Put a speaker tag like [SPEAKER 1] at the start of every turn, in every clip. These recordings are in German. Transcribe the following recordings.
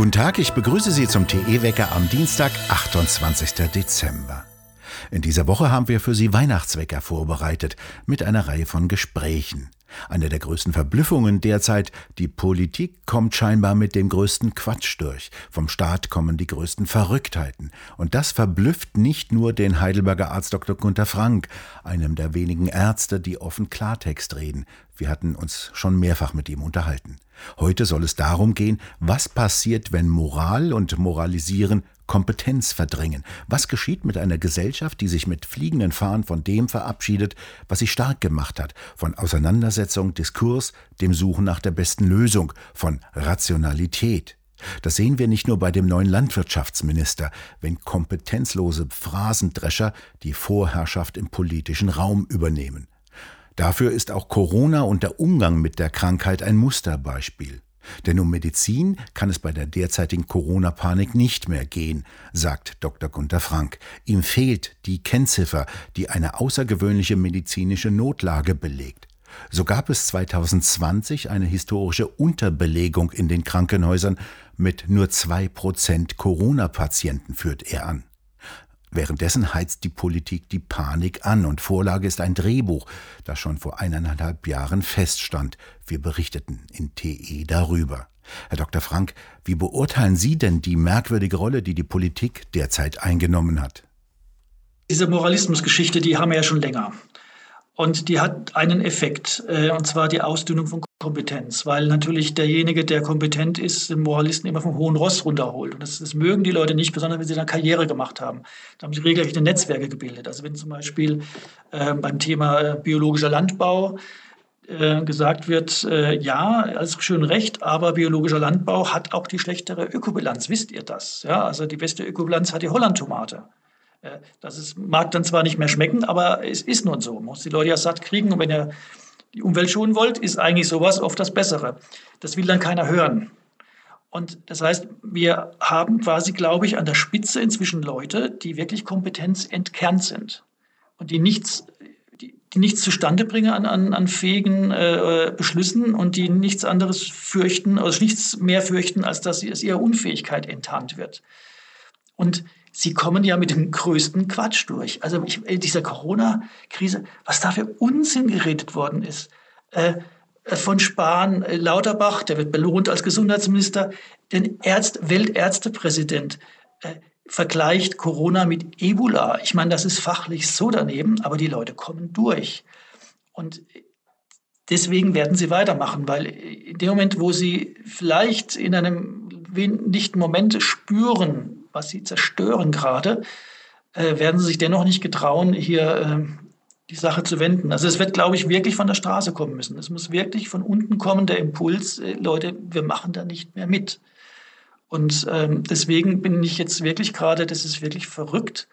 [SPEAKER 1] Guten Tag, ich begrüße Sie zum TE-Wecker am Dienstag, 28. Dezember. In dieser Woche haben wir für Sie Weihnachtswecker vorbereitet mit einer Reihe von Gesprächen. Eine der größten Verblüffungen derzeit, die Politik kommt scheinbar mit dem größten Quatsch durch. Vom Staat kommen die größten Verrücktheiten. Und das verblüfft nicht nur den Heidelberger Arzt Dr. Gunther Frank, einem der wenigen Ärzte, die offen Klartext reden. Wir hatten uns schon mehrfach mit ihm unterhalten. Heute soll es darum gehen, was passiert, wenn Moral und Moralisieren Kompetenz verdrängen. Was geschieht mit einer Gesellschaft, die sich mit fliegenden Fahnen von dem verabschiedet, was sie stark gemacht hat, von Auseinandersetzung, Diskurs, dem Suchen nach der besten Lösung, von Rationalität? Das sehen wir nicht nur bei dem neuen Landwirtschaftsminister, wenn kompetenzlose Phrasendrescher die Vorherrschaft im politischen Raum übernehmen. Dafür ist auch Corona und der Umgang mit der Krankheit ein Musterbeispiel. Denn um Medizin kann es bei der derzeitigen Corona-Panik nicht mehr gehen, sagt Dr. Gunther Frank. Ihm fehlt die Kennziffer, die eine außergewöhnliche medizinische Notlage belegt. So gab es 2020 eine historische Unterbelegung in den Krankenhäusern mit nur zwei Prozent Corona-Patienten, führt er an. Währenddessen heizt die Politik die Panik an und Vorlage ist ein Drehbuch, das schon vor eineinhalb Jahren feststand. Wir berichteten in TE darüber. Herr Dr. Frank, wie beurteilen Sie denn die merkwürdige Rolle, die die Politik derzeit eingenommen hat?
[SPEAKER 2] Diese Moralismusgeschichte, die haben wir ja schon länger. Und die hat einen Effekt, äh, und zwar die Ausdünnung von Kompetenz, weil natürlich derjenige, der kompetent ist, den Moralisten immer vom hohen Ross runterholt. Und das, das mögen die Leute nicht, besonders wenn sie dann Karriere gemacht haben. Da haben sie regelrechte Netzwerke gebildet. Also wenn zum Beispiel äh, beim Thema äh, biologischer Landbau äh, gesagt wird, äh, ja, alles schön recht, aber biologischer Landbau hat auch die schlechtere Ökobilanz. Wisst ihr das? Ja, also die beste Ökobilanz hat die Hollandtomate. Äh, das ist, mag dann zwar nicht mehr schmecken, aber es ist nun so. Man muss die Leute ja satt kriegen. Und wenn ihr die Umwelt schonen wollt, ist eigentlich sowas oft das Bessere. Das will dann keiner hören. Und das heißt, wir haben quasi, glaube ich, an der Spitze inzwischen Leute, die wirklich kompetenzentkernt sind und die nichts, die, die nichts zustande bringen an, an, an fähigen äh, Beschlüssen und die nichts anderes fürchten, also nichts mehr fürchten, als dass es ihre Unfähigkeit enttarnt wird. Und Sie kommen ja mit dem größten Quatsch durch. Also ich, in dieser Corona-Krise, was da für Unsinn geredet worden ist. Äh, von Spahn, äh, Lauterbach, der wird belohnt als Gesundheitsminister, den Ärzt, Weltärztepräsident äh, vergleicht Corona mit Ebola. Ich meine, das ist fachlich so daneben, aber die Leute kommen durch. Und deswegen werden sie weitermachen, weil in dem Moment, wo sie vielleicht in einem nicht Moment spüren, was sie zerstören gerade, äh, werden sie sich dennoch nicht getrauen, hier äh, die Sache zu wenden. Also es wird, glaube ich, wirklich von der Straße kommen müssen. Es muss wirklich von unten kommen, der Impuls, äh, Leute, wir machen da nicht mehr mit. Und ähm, deswegen bin ich jetzt wirklich gerade, das ist wirklich verrückt,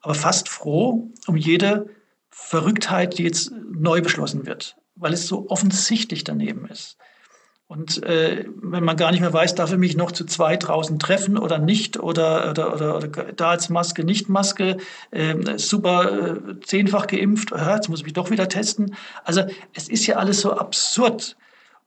[SPEAKER 2] aber fast froh um jede Verrücktheit, die jetzt neu beschlossen wird, weil es so offensichtlich daneben ist. Und äh, wenn man gar nicht mehr weiß, darf ich mich noch zu zwei draußen treffen oder nicht oder, oder, oder, oder da als Maske, nicht Maske, äh, super äh, zehnfach geimpft, äh, jetzt muss ich mich doch wieder testen. Also es ist ja alles so absurd.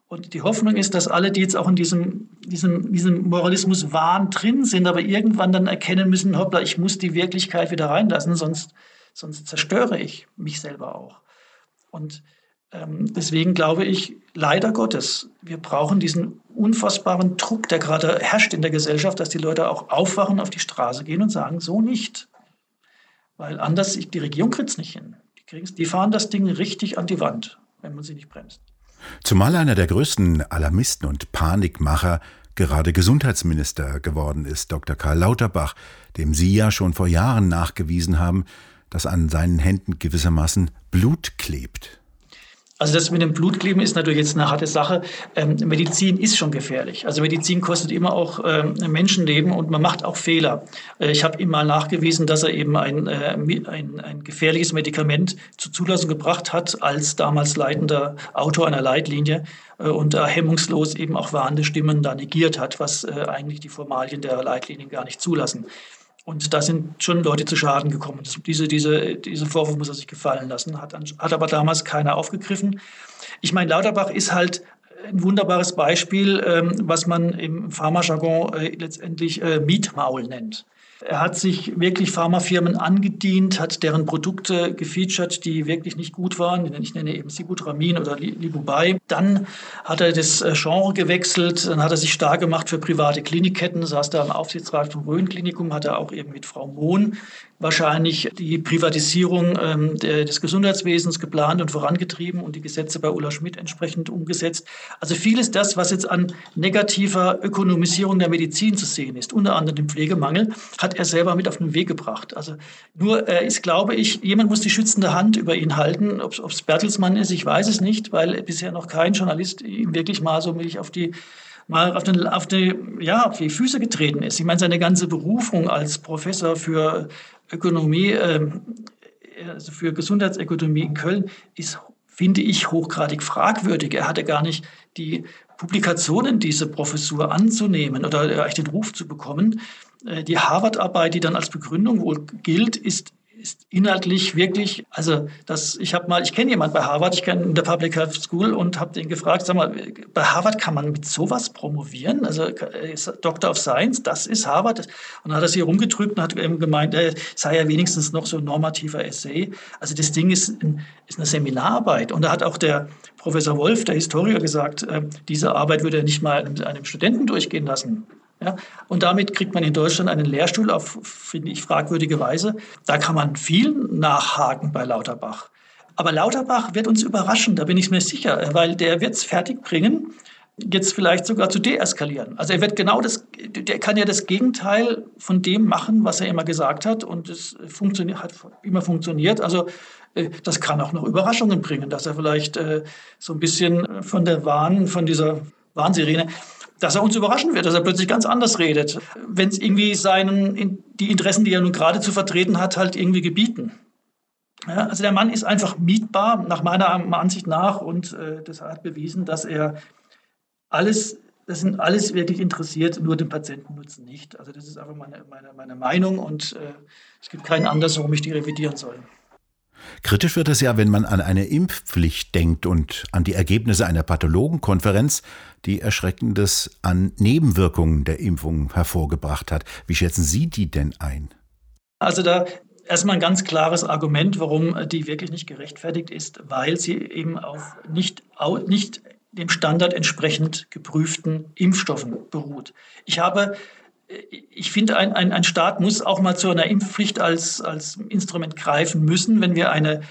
[SPEAKER 2] Und die Hoffnung ist, dass alle, die jetzt auch in diesem, diesem, diesem Moralismus-Wahn drin sind, aber irgendwann dann erkennen müssen, hoppla, ich muss die Wirklichkeit wieder reinlassen, sonst, sonst zerstöre ich mich selber auch. Und deswegen glaube ich, leider Gottes, wir brauchen diesen unfassbaren Druck, der gerade herrscht in der Gesellschaft, dass die Leute auch aufwachen, auf die Straße gehen und sagen, so nicht. Weil anders, die Regierung kriegt es nicht hin. Die, die fahren das Ding richtig an die Wand, wenn man sie nicht bremst.
[SPEAKER 1] Zumal einer der größten Alarmisten und Panikmacher gerade Gesundheitsminister geworden ist, Dr. Karl Lauterbach, dem Sie ja schon vor Jahren nachgewiesen haben, dass an seinen Händen gewissermaßen Blut klebt.
[SPEAKER 2] Also das mit dem Blutkleben ist natürlich jetzt eine harte Sache. Ähm, Medizin ist schon gefährlich. Also Medizin kostet immer auch ähm, Menschenleben und man macht auch Fehler. Äh, ich habe ihm mal nachgewiesen, dass er eben ein, äh, ein, ein gefährliches Medikament zur Zulassung gebracht hat als damals leitender Autor einer Leitlinie äh, und da hemmungslos eben auch warnende Stimmen da negiert hat, was äh, eigentlich die Formalien der Leitlinien gar nicht zulassen. Und da sind schon Leute zu Schaden gekommen. Das, diese, diese, diese Vorwurf muss er sich gefallen lassen, hat, hat aber damals keiner aufgegriffen. Ich meine, Lauterbach ist halt ein wunderbares Beispiel, ähm, was man im Pharmajargon äh, letztendlich äh, Mietmaul nennt. Er hat sich wirklich Pharmafirmen angedient, hat deren Produkte gefeatured, die wirklich nicht gut waren. Ich nenne eben Sibutramin oder Libubai. Dann hat er das äh, Genre gewechselt, dann hat er sich stark gemacht für private Klinikketten, saß da im Aufsichtsrat vom Rhön-Klinikum, hat er auch eben mit Frau Mohn wahrscheinlich die Privatisierung ähm, des Gesundheitswesens geplant und vorangetrieben und die Gesetze bei Ulla Schmidt entsprechend umgesetzt. Also vieles das, was jetzt an negativer Ökonomisierung der Medizin zu sehen ist, unter anderem dem Pflegemangel, hat er selber mit auf den Weg gebracht. Also nur er ist, glaube ich, jemand muss die schützende Hand über ihn halten. Ob es Bertelsmann ist, ich weiß es nicht, weil bisher noch kein Journalist ihm wirklich mal so milch auf die mal auf, den, auf, die, ja, auf die Füße getreten ist. Ich meine, seine ganze Berufung als Professor für Ökonomie, äh, also für Gesundheitsökonomie in Köln ist, finde ich, hochgradig fragwürdig. Er hatte gar nicht die Publikationen, diese Professur anzunehmen oder eigentlich den Ruf zu bekommen. Äh, die Harvard-Arbeit, die dann als Begründung wohl gilt, ist ist inhaltlich wirklich, also das, ich habe mal, ich kenne jemanden bei Harvard, ich kenne in der Public Health School und habe den gefragt, sag mal, bei Harvard kann man mit sowas promovieren? Also ist Doctor of Science, das ist Harvard. Und dann hat er sich rumgedrückt und hat eben gemeint, er sei ja wenigstens noch so ein normativer Essay. Also das Ding ist, ist eine Seminararbeit. Und da hat auch der Professor Wolf, der Historiker, gesagt, äh, diese Arbeit würde er nicht mal einem, einem Studenten durchgehen lassen. Ja, und damit kriegt man in Deutschland einen Lehrstuhl auf, finde ich, fragwürdige Weise. Da kann man viel nachhaken bei Lauterbach. Aber Lauterbach wird uns überraschen, da bin ich mir sicher, weil der wird es fertig bringen, jetzt vielleicht sogar zu deeskalieren. Also er wird genau das, der kann ja das Gegenteil von dem machen, was er immer gesagt hat und es funktioniert, hat immer funktioniert. Also äh, das kann auch noch Überraschungen bringen, dass er vielleicht äh, so ein bisschen von der Wahn, von dieser Warnsirene dass er uns überraschen wird, dass er plötzlich ganz anders redet, wenn es irgendwie seinen, die Interessen, die er nun gerade zu vertreten hat, halt irgendwie gebieten. Ja, also der Mann ist einfach mietbar, nach meiner Ansicht nach, und äh, das hat bewiesen, dass er alles, das sind alles wirklich interessiert, nur den Patientennutzen nicht. Also das ist einfach meine, meine, meine Meinung und äh, es gibt keinen Anlass, warum ich die revidieren soll.
[SPEAKER 1] Kritisch wird es ja, wenn man an eine Impfpflicht denkt und an die Ergebnisse einer Pathologenkonferenz, die Erschreckendes an Nebenwirkungen der Impfung hervorgebracht hat. Wie schätzen Sie die denn ein?
[SPEAKER 2] Also da erstmal ein ganz klares Argument, warum die wirklich nicht gerechtfertigt ist, weil sie eben auf nicht, nicht dem Standard entsprechend geprüften Impfstoffen beruht. Ich habe ich finde, ein, ein, ein Staat muss auch mal zu einer Impfpflicht als, als Instrument greifen müssen, wenn wir eine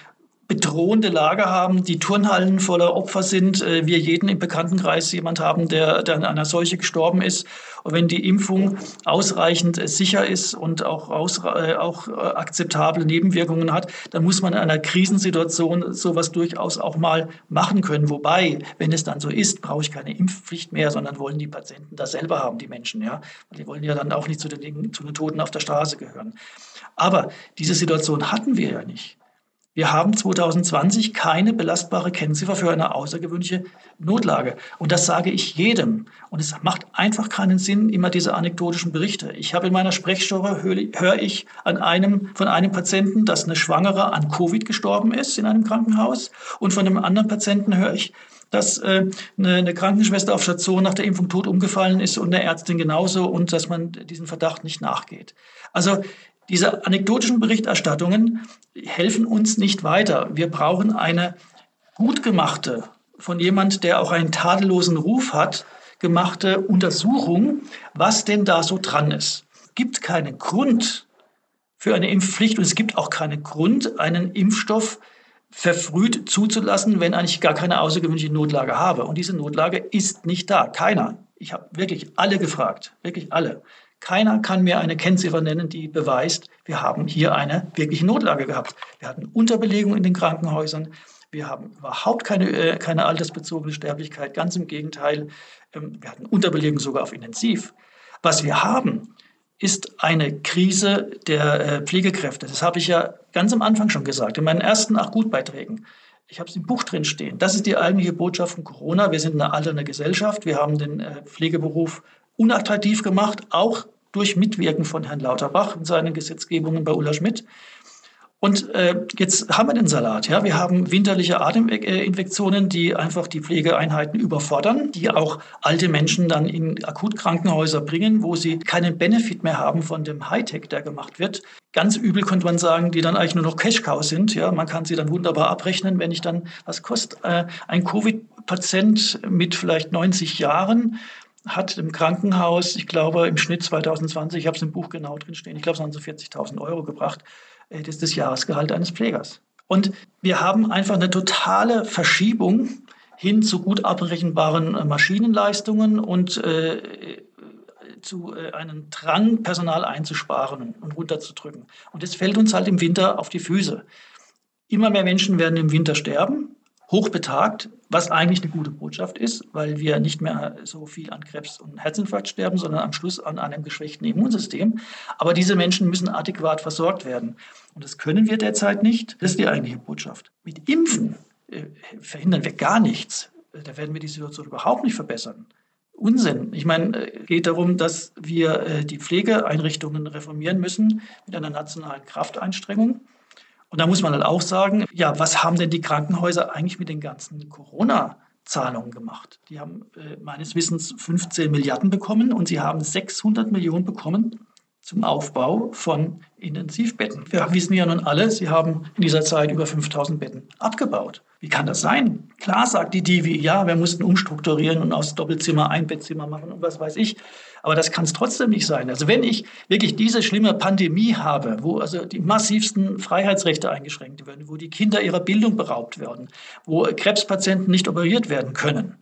[SPEAKER 2] bedrohende Lage haben, die Turnhallen voller Opfer sind, äh, wir jeden im Bekanntenkreis jemand haben, der, der an einer Seuche gestorben ist. Und wenn die Impfung ausreichend äh, sicher ist und auch, aus, äh, auch akzeptable Nebenwirkungen hat, dann muss man in einer Krisensituation sowas durchaus auch mal machen können. Wobei, wenn es dann so ist, brauche ich keine Impfpflicht mehr, sondern wollen die Patienten das selber haben, die Menschen. Ja? Die wollen ja dann auch nicht zu den, zu den Toten auf der Straße gehören. Aber diese Situation hatten wir ja nicht. Wir haben 2020 keine belastbare Kennziffer für eine außergewöhnliche Notlage. Und das sage ich jedem. Und es macht einfach keinen Sinn, immer diese anekdotischen Berichte. Ich habe in meiner Sprechstunde, höre ich an einem, von einem Patienten, dass eine Schwangere an Covid gestorben ist in einem Krankenhaus. Und von einem anderen Patienten höre ich, dass äh, eine, eine Krankenschwester auf Station nach der Impfung tot umgefallen ist und eine Ärztin genauso und dass man diesen Verdacht nicht nachgeht. Also diese anekdotischen Berichterstattungen helfen uns nicht weiter. Wir brauchen eine gut gemachte, von jemand, der auch einen tadellosen Ruf hat, gemachte Untersuchung, was denn da so dran ist. Es gibt keinen Grund für eine Impfpflicht und es gibt auch keinen Grund, einen Impfstoff verfrüht zuzulassen, wenn eigentlich gar keine außergewöhnliche Notlage habe. Und diese Notlage ist nicht da. Keiner. Ich habe wirklich alle gefragt, wirklich alle. Keiner kann mir eine Kennziffer nennen, die beweist, wir haben hier eine wirkliche Notlage gehabt. Wir hatten Unterbelegung in den Krankenhäusern. Wir haben überhaupt keine, äh, keine altersbezogene Sterblichkeit. Ganz im Gegenteil, ähm, wir hatten Unterbelegung sogar auf Intensiv. Was wir haben, ist eine Krise der äh, Pflegekräfte. Das habe ich ja ganz am Anfang schon gesagt, in meinen ersten acht Gutbeiträgen. Ich habe es im Buch drin stehen. Das ist die eigentliche Botschaft von Corona. Wir sind eine alternde Gesellschaft. Wir haben den äh, Pflegeberuf unattraktiv gemacht, auch durch Mitwirken von Herrn Lauterbach in seinen Gesetzgebungen bei Ulla Schmidt. Und äh, jetzt haben wir den Salat. Ja, wir haben winterliche Ateminfektionen, die einfach die Pflegeeinheiten überfordern, die auch alte Menschen dann in Akutkrankenhäuser bringen, wo sie keinen Benefit mehr haben von dem Hightech, der gemacht wird. Ganz übel könnte man sagen, die dann eigentlich nur noch Cash-Cow sind. Ja, man kann sie dann wunderbar abrechnen, wenn ich dann, was kostet äh, ein Covid-Patient mit vielleicht 90 Jahren? Hat im Krankenhaus, ich glaube im Schnitt 2020, ich habe es im Buch genau drin stehen, ich glaube es haben so 40.000 Euro gebracht. Äh, das ist das Jahresgehalt eines Pflegers. Und wir haben einfach eine totale Verschiebung hin zu gut abrechenbaren äh, Maschinenleistungen und äh, zu äh, einem Drang, Personal einzusparen und runterzudrücken. Und das fällt uns halt im Winter auf die Füße. Immer mehr Menschen werden im Winter sterben hochbetagt, was eigentlich eine gute Botschaft ist, weil wir nicht mehr so viel an Krebs und Herzinfarkt sterben, sondern am Schluss an einem geschwächten Immunsystem. Aber diese Menschen müssen adäquat versorgt werden. Und das können wir derzeit nicht. Das ist die eigentliche Botschaft. Mit Impfen äh, verhindern wir gar nichts. Da werden wir die Situation überhaupt nicht verbessern. Unsinn. Ich meine, es äh, geht darum, dass wir äh, die Pflegeeinrichtungen reformieren müssen mit einer nationalen Krafteinstrengung. Und da muss man halt auch sagen, ja, was haben denn die Krankenhäuser eigentlich mit den ganzen Corona-Zahlungen gemacht? Die haben äh, meines Wissens 15 Milliarden bekommen und sie haben 600 Millionen bekommen zum Aufbau von Intensivbetten. Wir wissen ja nun alle, sie haben in dieser Zeit über 5000 Betten abgebaut. Wie kann das sein? Klar sagt die Divi, ja, wir mussten umstrukturieren und aus Doppelzimmer ein Bettzimmer machen und was weiß ich. Aber das kann es trotzdem nicht sein. Also wenn ich wirklich diese schlimme Pandemie habe, wo also die massivsten Freiheitsrechte eingeschränkt werden, wo die Kinder ihrer Bildung beraubt werden, wo Krebspatienten nicht operiert werden können,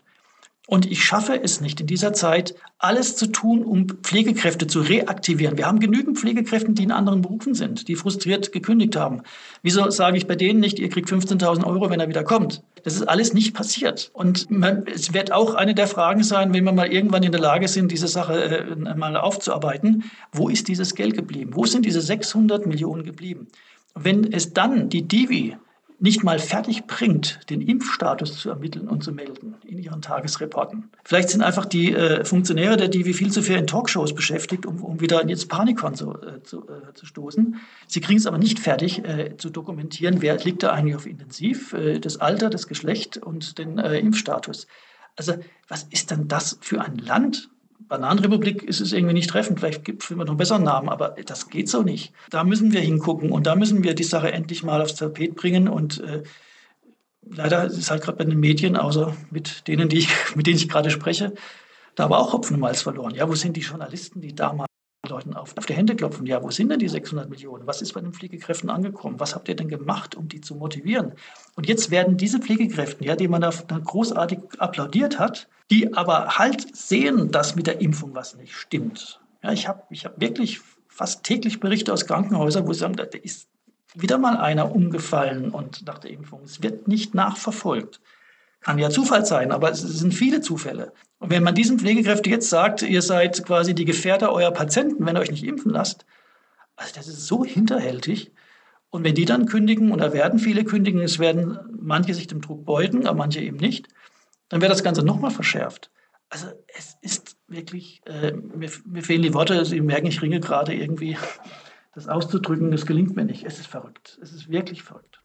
[SPEAKER 2] und ich schaffe es nicht in dieser Zeit, alles zu tun, um Pflegekräfte zu reaktivieren. Wir haben genügend Pflegekräfte, die in anderen Berufen sind, die frustriert gekündigt haben. Wieso sage ich bei denen nicht, ihr kriegt 15.000 Euro, wenn er wieder kommt? Das ist alles nicht passiert. Und man, es wird auch eine der Fragen sein, wenn wir mal irgendwann in der Lage sind, diese Sache äh, mal aufzuarbeiten, wo ist dieses Geld geblieben? Wo sind diese 600 Millionen geblieben? Wenn es dann die Divi nicht mal fertig bringt, den Impfstatus zu ermitteln und zu melden in ihren Tagesreporten. Vielleicht sind einfach die äh, Funktionäre der DIVI viel zu viel in Talkshows beschäftigt, um, um wieder jetzt Panikon zu, äh, zu, äh, zu, stoßen. Sie kriegen es aber nicht fertig äh, zu dokumentieren, wer liegt da eigentlich auf Intensiv, äh, das Alter, das Geschlecht und den äh, Impfstatus. Also was ist denn das für ein Land? Bananenrepublik ist es irgendwie nicht treffend. Vielleicht gibt es noch einen besseren Namen, aber das geht so nicht. Da müssen wir hingucken und da müssen wir die Sache endlich mal aufs Tapet bringen. Und äh, leider ist es halt gerade bei den Medien, außer mit denen, die ich, mit denen ich gerade spreche, da war auch Hopfen und Malz verloren. Ja, wo sind die Journalisten, die damals Leuten auf, auf die Hände klopfen. Ja, wo sind denn die 600 Millionen? Was ist bei den Pflegekräften angekommen? Was habt ihr denn gemacht, um die zu motivieren? Und jetzt werden diese Pflegekräfte, ja, die man da großartig applaudiert hat, die aber halt sehen, dass mit der Impfung was nicht stimmt. Ja, ich habe ich hab wirklich fast täglich Berichte aus Krankenhäusern, wo sie sagen, da ist wieder mal einer umgefallen und nach der Impfung. Es wird nicht nachverfolgt. Kann ja Zufall sein, aber es sind viele Zufälle. Und wenn man diesen Pflegekräften jetzt sagt, ihr seid quasi die Gefährder eurer Patienten, wenn ihr euch nicht impfen lasst, also das ist so hinterhältig. Und wenn die dann kündigen, und da werden viele kündigen, es werden manche sich dem Druck beugen, aber manche eben nicht, dann wird das Ganze nochmal verschärft. Also es ist wirklich, äh, mir, mir, fehlen die Worte, Sie merken, ich ringe gerade irgendwie, das auszudrücken, das gelingt mir nicht. Es ist verrückt. Es ist wirklich verrückt.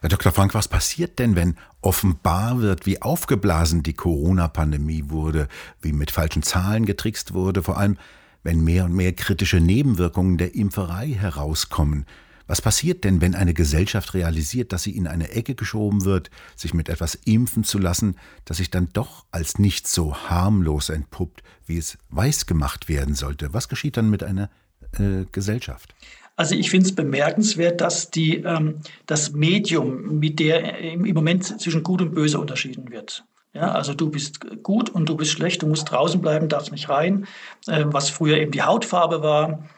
[SPEAKER 1] Herr Dr. Frank, was passiert denn, wenn offenbar wird, wie aufgeblasen die Corona-Pandemie wurde, wie mit falschen Zahlen getrickst wurde, vor allem wenn mehr und mehr kritische Nebenwirkungen der Impferei herauskommen? Was passiert denn, wenn eine Gesellschaft realisiert, dass sie in eine Ecke geschoben wird, sich mit etwas impfen zu lassen, das sich dann doch als nicht so harmlos entpuppt, wie es weiß gemacht werden sollte? Was geschieht dann mit einer äh, Gesellschaft?
[SPEAKER 2] Also ich finde es bemerkenswert, dass die, ähm, das Medium, mit der im Moment zwischen Gut und Böse unterschieden wird. Ja, also du bist gut und du bist schlecht, du musst draußen bleiben, darfst nicht rein, äh, was früher eben die Hautfarbe war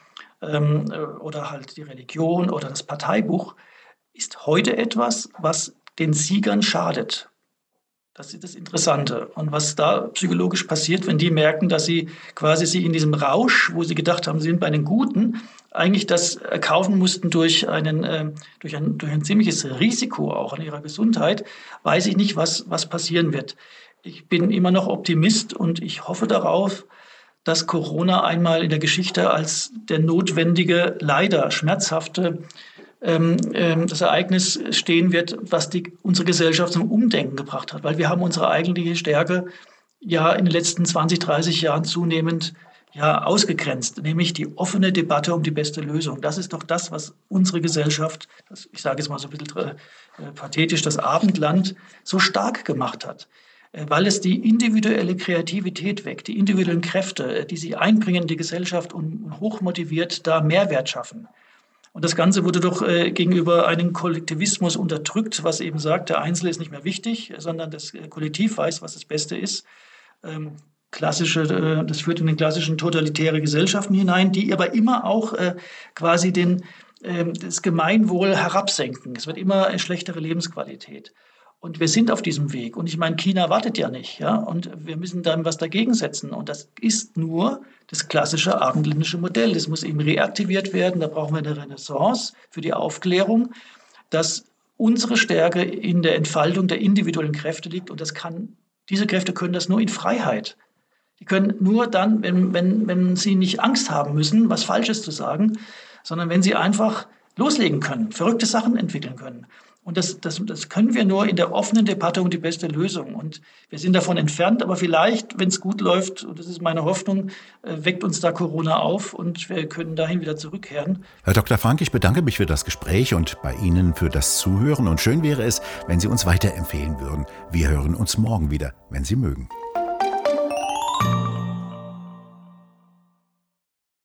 [SPEAKER 2] ähm, oder halt die Religion oder das Parteibuch, ist heute etwas, was den Siegern schadet. Das ist das Interessante. Und was da psychologisch passiert, wenn die merken, dass sie quasi sie in diesem Rausch, wo sie gedacht haben, sie sind bei den Guten, eigentlich das kaufen mussten durch, einen, äh, durch, ein, durch ein ziemliches Risiko auch an ihrer Gesundheit, weiß ich nicht, was, was passieren wird. Ich bin immer noch Optimist und ich hoffe darauf, dass Corona einmal in der Geschichte als der notwendige, leider schmerzhafte ähm, ähm, das Ereignis stehen wird, was die, unsere Gesellschaft zum Umdenken gebracht hat. Weil wir haben unsere eigentliche Stärke ja in den letzten 20, 30 Jahren zunehmend ja, ausgegrenzt, nämlich die offene Debatte um die beste Lösung. Das ist doch das, was unsere Gesellschaft, ich sage es mal so ein bisschen äh, pathetisch, das Abendland so stark gemacht hat. Äh, weil es die individuelle Kreativität weckt, die individuellen Kräfte, äh, die sie einbringen in die Gesellschaft und hochmotiviert da Mehrwert schaffen. Und das Ganze wurde doch gegenüber einem Kollektivismus unterdrückt, was eben sagt, der Einzelne ist nicht mehr wichtig, sondern das Kollektiv weiß, was das Beste ist. Ähm, klassische, äh, das führt in den klassischen totalitäre Gesellschaften hinein, die aber immer auch äh, quasi den, äh, das Gemeinwohl herabsenken. Es wird immer eine schlechtere Lebensqualität. Und wir sind auf diesem Weg. Und ich meine, China wartet ja nicht. Ja? Und wir müssen dann was dagegen setzen. Und das ist nur das klassische abendländische Modell. Das muss eben reaktiviert werden. Da brauchen wir eine Renaissance für die Aufklärung, dass unsere Stärke in der Entfaltung der individuellen Kräfte liegt. Und das kann, diese Kräfte können das nur in Freiheit. Die können nur dann, wenn, wenn, wenn sie nicht Angst haben müssen, was Falsches zu sagen, sondern wenn sie einfach loslegen können, verrückte Sachen entwickeln können. Und das, das, das können wir nur in der offenen Debatte um die beste Lösung. Und wir sind davon entfernt, aber vielleicht, wenn es gut läuft, und das ist meine Hoffnung, äh, weckt uns da Corona auf und wir können dahin wieder zurückkehren.
[SPEAKER 1] Herr Dr. Frank, ich bedanke mich für das Gespräch und bei Ihnen für das Zuhören. Und schön wäre es, wenn Sie uns weiterempfehlen würden. Wir hören uns morgen wieder, wenn Sie mögen.